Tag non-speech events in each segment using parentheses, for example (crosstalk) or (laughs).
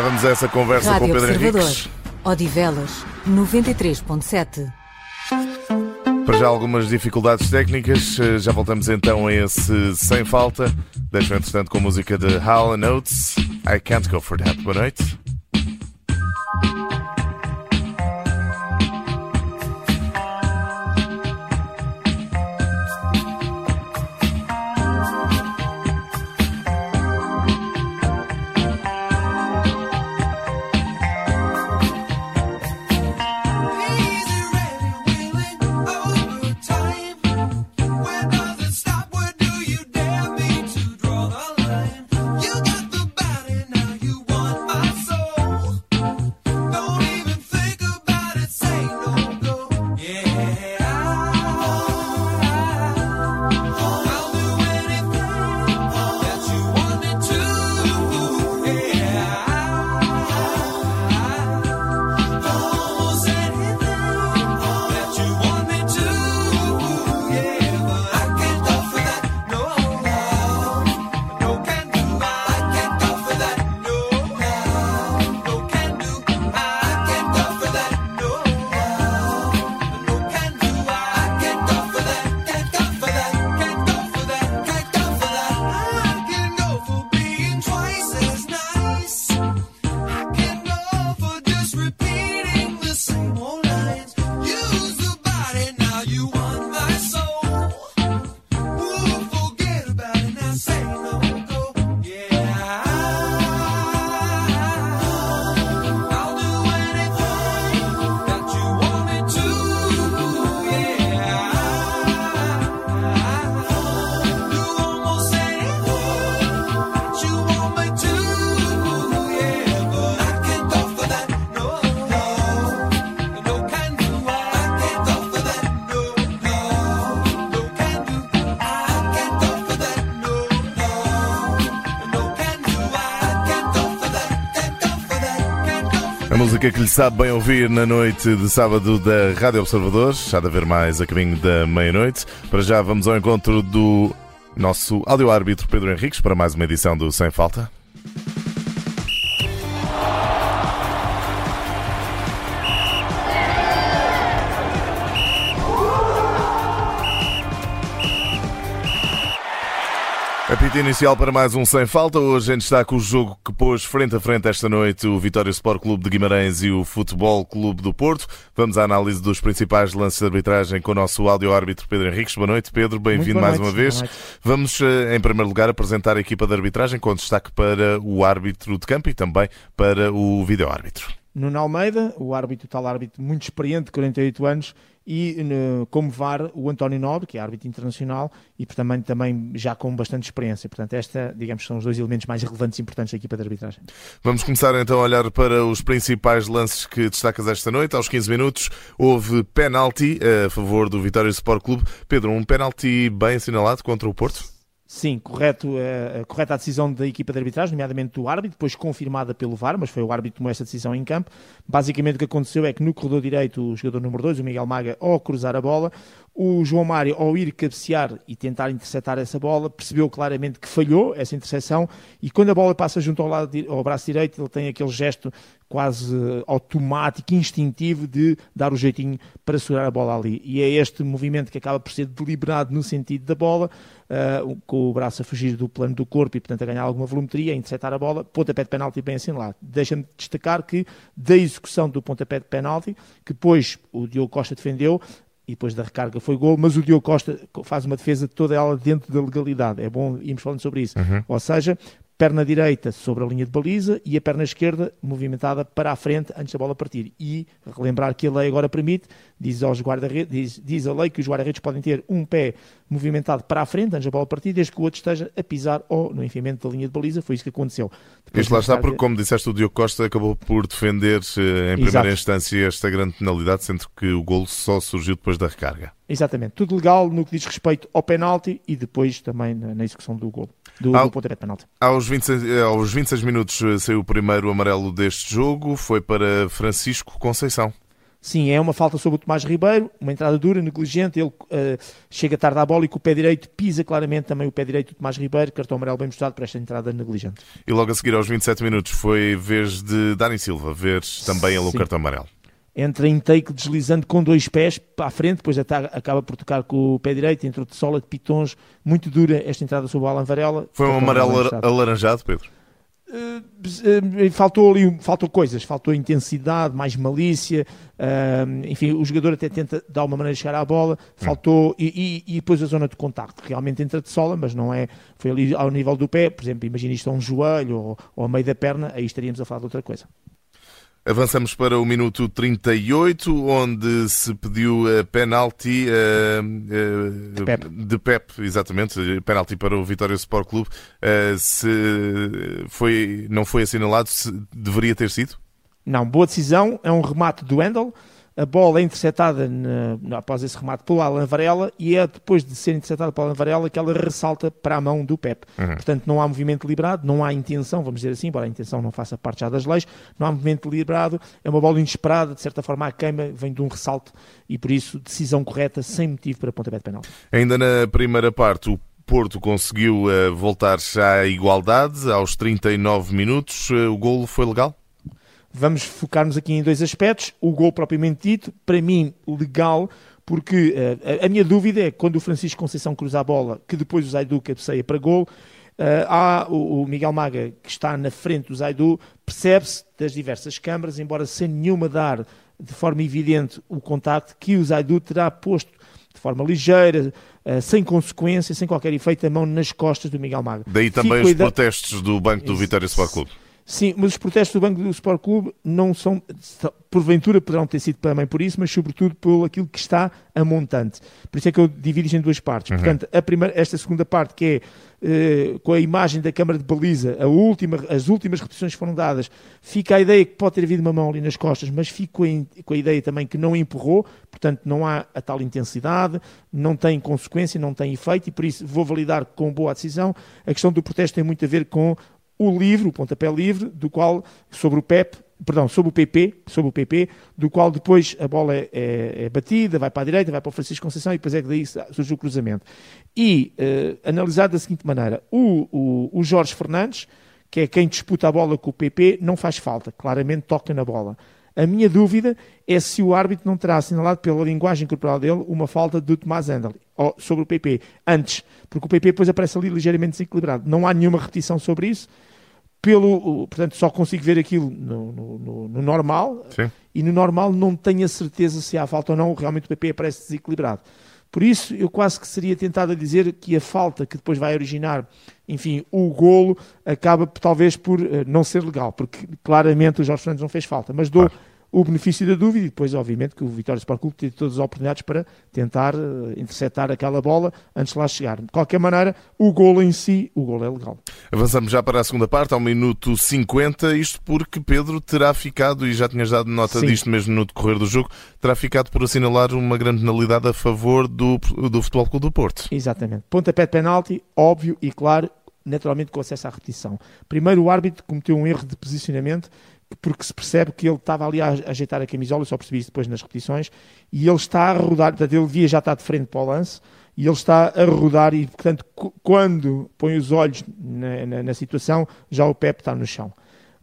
Já vamos a essa conversa Rádio com o Pedro Observador. Henriques. Odivelas 93.7. Para já algumas dificuldades técnicas, eh, já voltamos então a esse sem falta. Deixo entretanto com a música de Hall Notes. I can't go for that. Boa noite. Música que lhe sabe bem ouvir na noite de sábado da Rádio Observador. Já de haver mais a caminho da meia-noite. Para já vamos ao encontro do nosso áudio-árbitro Pedro Henriques para mais uma edição do Sem Falta. Apito inicial para mais um Sem Falta. Hoje em destaque o jogo que pôs frente a frente esta noite o Vitória Sport Clube de Guimarães e o Futebol Clube do Porto. Vamos à análise dos principais lances de arbitragem com o nosso áudio-árbitro Pedro Henriques. Boa noite, Pedro. Bem-vindo mais uma vez. Vamos, eh, em primeiro lugar, apresentar a equipa de arbitragem com destaque para o árbitro de campo e também para o vídeo-árbitro. Nuno Almeida, o árbitro, tal árbitro muito experiente, 48 anos, e ne- como VAR o António Nobre, que é árbitro internacional e também, também já com bastante experiência. Portanto, esta, digamos, são os dois elementos mais relevantes e importantes da equipa de arbitragem. Vamos começar então a olhar para os principais lances que destacas esta noite. Aos 15 minutos houve penalti a favor do Vitória Sport Clube. Pedro, um penalti bem assinalado contra o Porto? Sim, correto, eh, correta a decisão da equipa de arbitragem, nomeadamente do árbitro, depois confirmada pelo VAR, mas foi o árbitro que tomou esta decisão em campo. Basicamente o que aconteceu é que no corredor direito, o jogador número 2, o Miguel Maga, ao cruzar a bola, o João Mário, ao ir cabecear e tentar interceptar essa bola, percebeu claramente que falhou essa interseção e quando a bola passa junto ao, lado, ao braço direito, ele tem aquele gesto quase automático, instintivo de dar o jeitinho para segurar a bola ali. E é este movimento que acaba por ser deliberado no sentido da bola, eh, com o braço a fugir do plano do corpo e, portanto, a ganhar alguma volumetria, a interceptar a bola, pontapé de penalti bem assinalado. Deixa-me destacar que da execução do pontapé de penalti, que depois o Diogo Costa defendeu, e depois da recarga foi gol, mas o Diogo Costa faz uma defesa toda ela dentro da legalidade. É bom irmos falando sobre isso. Ou seja, perna direita sobre a linha de baliza e a perna esquerda movimentada para a frente antes da bola partir. E relembrar que a lei agora permite, diz, aos guarda diz, diz a lei que os guarda-redes podem ter um pé movimentado para a frente antes da bola partir, desde que o outro esteja a pisar ou no enfiamento da linha de baliza. Foi isso que aconteceu. Depois, Isto lá está porque, como disseste, o Diogo Costa acabou por defender eh, em primeira Exato. instância esta grande penalidade, sendo que o golo só surgiu depois da recarga. Exatamente. Tudo legal no que diz respeito ao penalti e depois também na, execução do gol, do, Ah, do pontapé de penalti. Aos 26, eh, aos 26 minutos eh, saiu o primeiro amarelo deste jogo, foi para Francisco Conceição. Sim, é uma falta sobre o Tomás Ribeiro, uma entrada dura, negligente, ele eh, chega tarde à bola e com o pé direito pisa claramente também o pé direito do Tomás Ribeiro, cartão amarelo bem mostrado para esta entrada negligente. E logo a seguir, aos 27 minutos, foi vez de Dani Silva ver também ele o cartão amarelo. Entra em take deslizando com dois pés para a frente, depois acaba por tocar com o pé direito, entrou de sola de pitons, muito dura esta entrada sobre o Alan Varela. Foi um amarelo alaranjado, Pedro? Eh, faltou ali faltou coisas, faltou intensidade, mais malícia, ah, enfim, o jogador até tenta dar uma maneira de chegar à bola, faltou e, e- e depois a zona de contacto, realmente entra de sola, mas não é, foi ali ao nível do pé, por exemplo, imagina isto a um joelho ou, ou a meio da perna, aí estaríamos a falar de outra coisa. Avançamos para o minuto 38, onde se pediu a penalti eh, eh, De Pep. de Pep, exatamente, penalti para o Vitória Sport Clube. Eh, se foi, não foi assinalado, se deveria ter sido? Não, boa decisão, é um remate do Wendel, a bola é interceptada na- após esse remate pelo Alan Varela e é depois de ser interceptada pelo Alan Varela que ela ressalta para a mão do Pep. Portanto, não há movimento deliberado, não há intenção, vamos dizer assim, embora a intenção não faça parte já das leis, não há movimento deliberado, é uma bola inesperada, de certa forma a queima vem de um ressalto e por isso decisão correta, sem motivo para pontapé de penal. Ainda na primeira parte, o Porto conseguiu eh, voltar já à igualdade aos 39 minutos. Eh, o golo foi legal? Vamos focar-nos aqui em dois aspectos. O gol propriamente dito, para mim, legal, porque eh, a, a minha dúvida é quando o Francisco Conceição cruza a bola, que depois o Zaidu cabeceia para gol, eh, há o, o Miguel Maga que está na frente do Zaidu, percebe-se das diversas câmaras, embora sem nenhuma dar de forma evidente o contacto, que o Zaidu terá posto de forma ligeira, eh, sem consequência, sem qualquer efeito, a mão nas costas do Miguel Maga. Daí também Fico os protestos do banco do. Vitória Sport Clube. Sim, mas os protestos do Banco do Sport Clube não são, porventura poderão ter sido também por isso, mas sobretudo por aquilo que está a montante. Por isso é que eu divido em duas partes. Portanto, a primeira, esta segunda parte que é eh, com a imagem da câmara de baliza, a última, as últimas repetições foram dadas, fica a ideia que pode ter havido uma mão ali nas costas, mas fico com a ideia também que não empurrou, portanto não há a tal intensidade, não tem consequência, não tem efeito e por isso vou validar com boa decisão. A questão do protesto tem muito a ver com o livro, o pontapé livre, do qual, sobre o PEP, perdão, sobre o PP, sobre o PP, do qual depois a bola é, é- é batida, vai para a direita, vai para o Francisco Conceição e depois é que daí surge o cruzamento. E, eh, analisado da seguinte maneira, o, o, o Jorge Fernandes, que é quem disputa a bola com o PP, não faz falta, claramente toca na bola. A minha dúvida é se o árbitro não terá assinalado pela linguagem corporal dele uma falta do Tomás Andel sobre o PP antes, porque o PP depois aparece ali ligeiramente desequilibrado. Não há nenhuma repetição sobre isso. Pelo, portanto, só consigo ver aquilo no, no- no- no normal Sim. e no normal não tenho a certeza se há falta ou não. Realmente o PP aparece desequilibrado. Por isso, eu quase que seria tentado a dizer que a falta que depois vai originar, enfim, o golo, acaba talvez por eh, não ser legal, porque claramente o Jorge Fernandes não fez falta. Mas dou o benefício da dúvida e depois, obviamente, que o Vitória Sport Clube teve todas as oportunidades para tentar eh, interceptar aquela bola antes de lá chegar. De qualquer maneira, o golo em si, o golo é legal. Avançamos já para a segunda parte, ao minuto 50, isto porque Pedro terá ficado, e já tinhas dado nota Sim. disto mesmo no decorrer do jogo, terá ficado por assinalar uma grande penalidade a favor do, do Futebol Clube do Porto. Exatamente. Pontapé de penalti, óbvio e claro, naturalmente com acesso à repetição. Primeiro, o árbitro cometeu um erro de posicionamento, porque se percebe que ele estava ali a ajeitar a camisola, eu só percebi isso depois nas repetições, e ele está a rodar, portanto, ele devia já estar de frente para o lance, e ele está a rodar, e portanto, quando põe os olhos na, na- na situação, já o Pepe está no chão.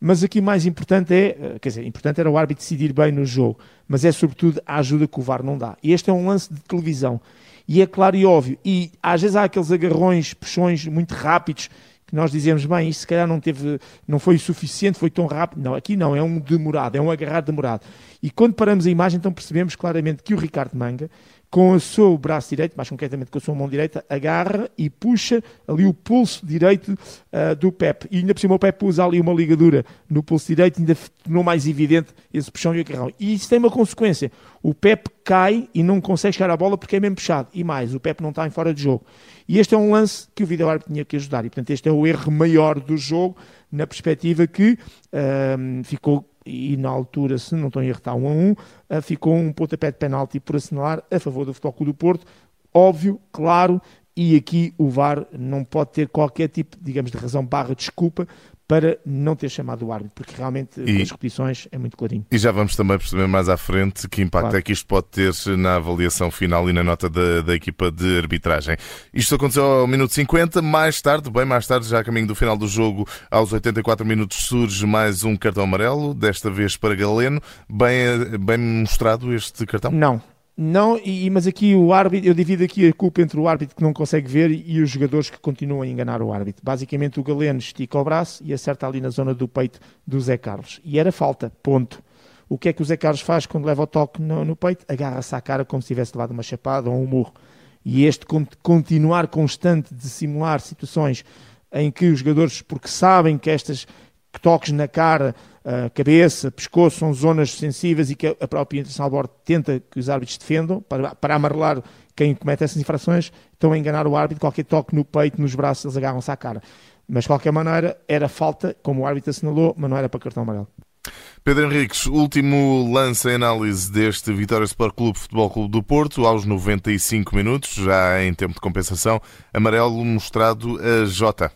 Mas aqui mais importante é, eh, quer dizer, importante era o árbitro decidir bem no jogo, mas é sobretudo a ajuda que o VAR não dá. E este é um lance de televisão. E é claro e óbvio. E às vezes há aqueles agarrões, puxões muito rápidos que nós dizemos, bem, isto se calhar não teve, não foi o suficiente, foi tão rápido. Não, aqui não, é um demorado, é um agarrar demorado. E quando paramos a imagem, então percebemos claramente que o Ricardo Manga, com o seu braço direito, mais concretamente com a sua mão direita, agarra e puxa ali o pulso direito ah, do Pep. E ainda por cima o Pep usa ali uma ligadura no pulso direito, ainda tornou mais evidente esse puxão e agarrão. E isso tem uma consequência. O Pep cai e não consegue chegar à bola porque é mesmo puxado. E mais, o Pep não está em fora de jogo. E este é um lance que o vídeo árbitro tinha que ajudar. E portanto este é o erro maior do jogo, na perspectiva que ahm, ficou e na altura, se não estou em erro, está um a um, ah, ficou um pontapé de penalti por assinalar a favor do Futebol Clube do Porto. Óbvio, claro, e aqui o VAR não pode ter qualquer tipo, digamos, de razão barra desculpa para não ter chamado o árbitro, porque realmente E- as repetições é muito clarinho. E já vamos também perceber mais à frente que impacto Claro. é que isto pode ter na avaliação final e na nota da, da equipa de arbitragem. Isto aconteceu ao minuto 50, mais tarde, bem mais tarde, já a caminho do final do jogo, aos 84 minutos surge mais um cartão amarelo, desta vez para Galeno. Bem, bem mostrado este cartão? Não, não, e, mas aqui o árbitro, eu divido aqui a culpa entre o árbitro que não consegue ver e os jogadores que continuam a enganar o árbitro. Basicamente o Galeno estica o braço e acerta ali na zona do peito do Zé Carlos. E era falta, ponto. O que é que o Zé Carlos faz quando leva o toque no, no peito? Agarra-se à cara como se tivesse levado uma chapada ou um murro. E este con- continuar constante de simular situações em que os jogadores, porque sabem que estas toques na cara, cabeça, pescoço, são zonas sensíveis e que a própria Internacional Board tenta que os árbitros defendam para, para amarelar quem comete essas infrações, estão a enganar o árbitro, qualquer toque no peito, nos braços, eles agarram-se à cara. Mas de qualquer maneira, era falta, como o árbitro assinalou, mas não era para cartão amarelo. Pedro Henriques, último lance em análise deste Vitória Sport Clube Futebol Clube do Porto, aos 95 minutos, já em tempo de compensação, amarelo mostrado a Jota.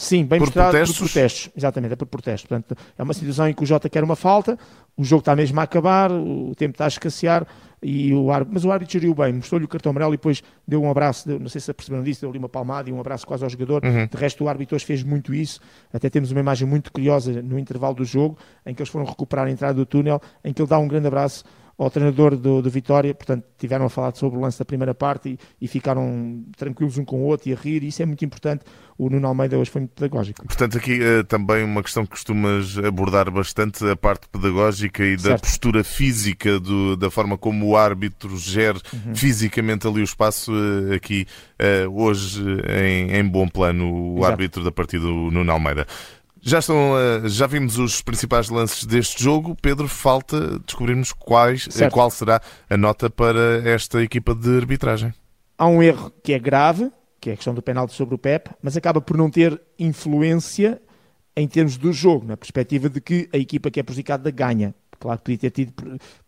Sim, bem Por mostrado protestos? por protestos. Exatamente, é por protestos. Portanto, é uma situação em que o Jota quer uma falta, o jogo está mesmo a acabar, o tempo está a escassear, e o árbitro, mas o árbitro geriu bem, mostrou-lhe o cartão amarelo e depois deu um abraço, deu- não sei se perceberam disso, deu-lhe uma palmada e um abraço quase ao jogador. De resto, o árbitro hoje fez muito isso. Até temos uma imagem muito curiosa no intervalo do jogo, em que eles foram recuperar a entrada do túnel, em que ele dá um grande abraço ao treinador do, do Vitória, portanto, tiveram a falar sobre o lance da primeira parte e, e ficaram tranquilos um com o outro e a rir, e isso é muito importante. O Nuno Almeida hoje foi muito pedagógico. Portanto, aqui eh, também uma questão que costumas abordar bastante, a parte pedagógica e da Certo. postura física, do- da forma como o árbitro gera Uhum. fisicamente ali o espaço, eh, aqui eh, hoje em, em bom plano, o Exato. árbitro da partida, o Nuno Almeida. Já, estão, eh, já vimos os principais lances deste jogo. Pedro, falta descobrirmos quais, eh, Certo. qual será a nota para esta equipa de arbitragem. há um erro que é grave, que é a questão do penalti sobre o Pep, mas acaba por não ter influência em termos do jogo, na perspectiva de que a equipa que é prejudicada ganha. Claro que podia ter tido,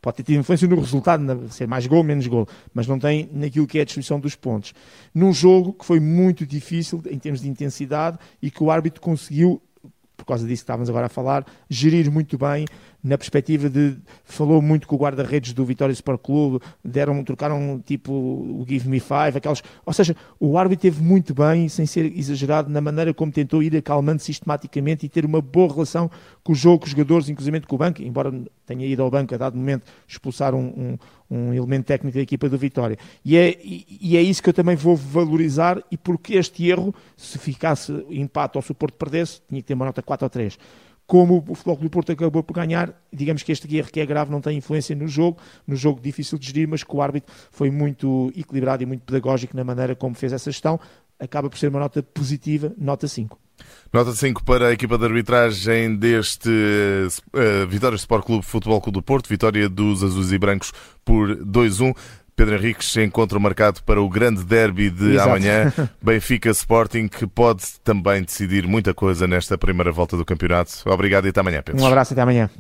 pode ter tido influência no resultado, ser mais gol, menos gol, mas não tem naquilo que é a distribuição dos pontos. Num jogo que foi muito difícil em termos de intensidade e que o árbitro conseguiu, por causa disso que estávamos agora a falar, gerir muito bem na perspectiva de falou muito com o guarda-redes do Vitória Sport Clube, deram, trocaram tipo o Give Me Five, aquelas, ou seja, o árbitro teve muito bem, sem ser exagerado, na maneira como tentou ir acalmando sistematicamente e ter uma boa relação com o jogo, com os jogadores, inclusive com o banco, embora tenha ido ao banco a dado momento expulsar um, um, um elemento técnico da equipa do Vitória. E é, e, é isso que eu também vou valorizar e porque este erro, se ficasse empate ou Porto perdesse, tinha que ter uma nota 4 ou 3 como o Futebol Clube do Porto acabou por ganhar, digamos que este erro que é grave não tem influência no jogo, no jogo difícil de gerir, mas que o árbitro foi muito equilibrado e muito pedagógico na maneira como fez essa gestão, acaba por ser uma nota positiva, nota 5. Nota 5 para a equipa de arbitragem deste eh, Vitória Sport Clube Futebol Clube do Porto, vitória dos azuis e brancos por 2-1. Pedro Henriques, encontro marcado para o grande derby de Exato. amanhã, (laughs) Benfica Sporting, que pode também decidir muita coisa nesta primeira volta do campeonato. Obrigado e até amanhã, Pedro. Um abraço e até amanhã.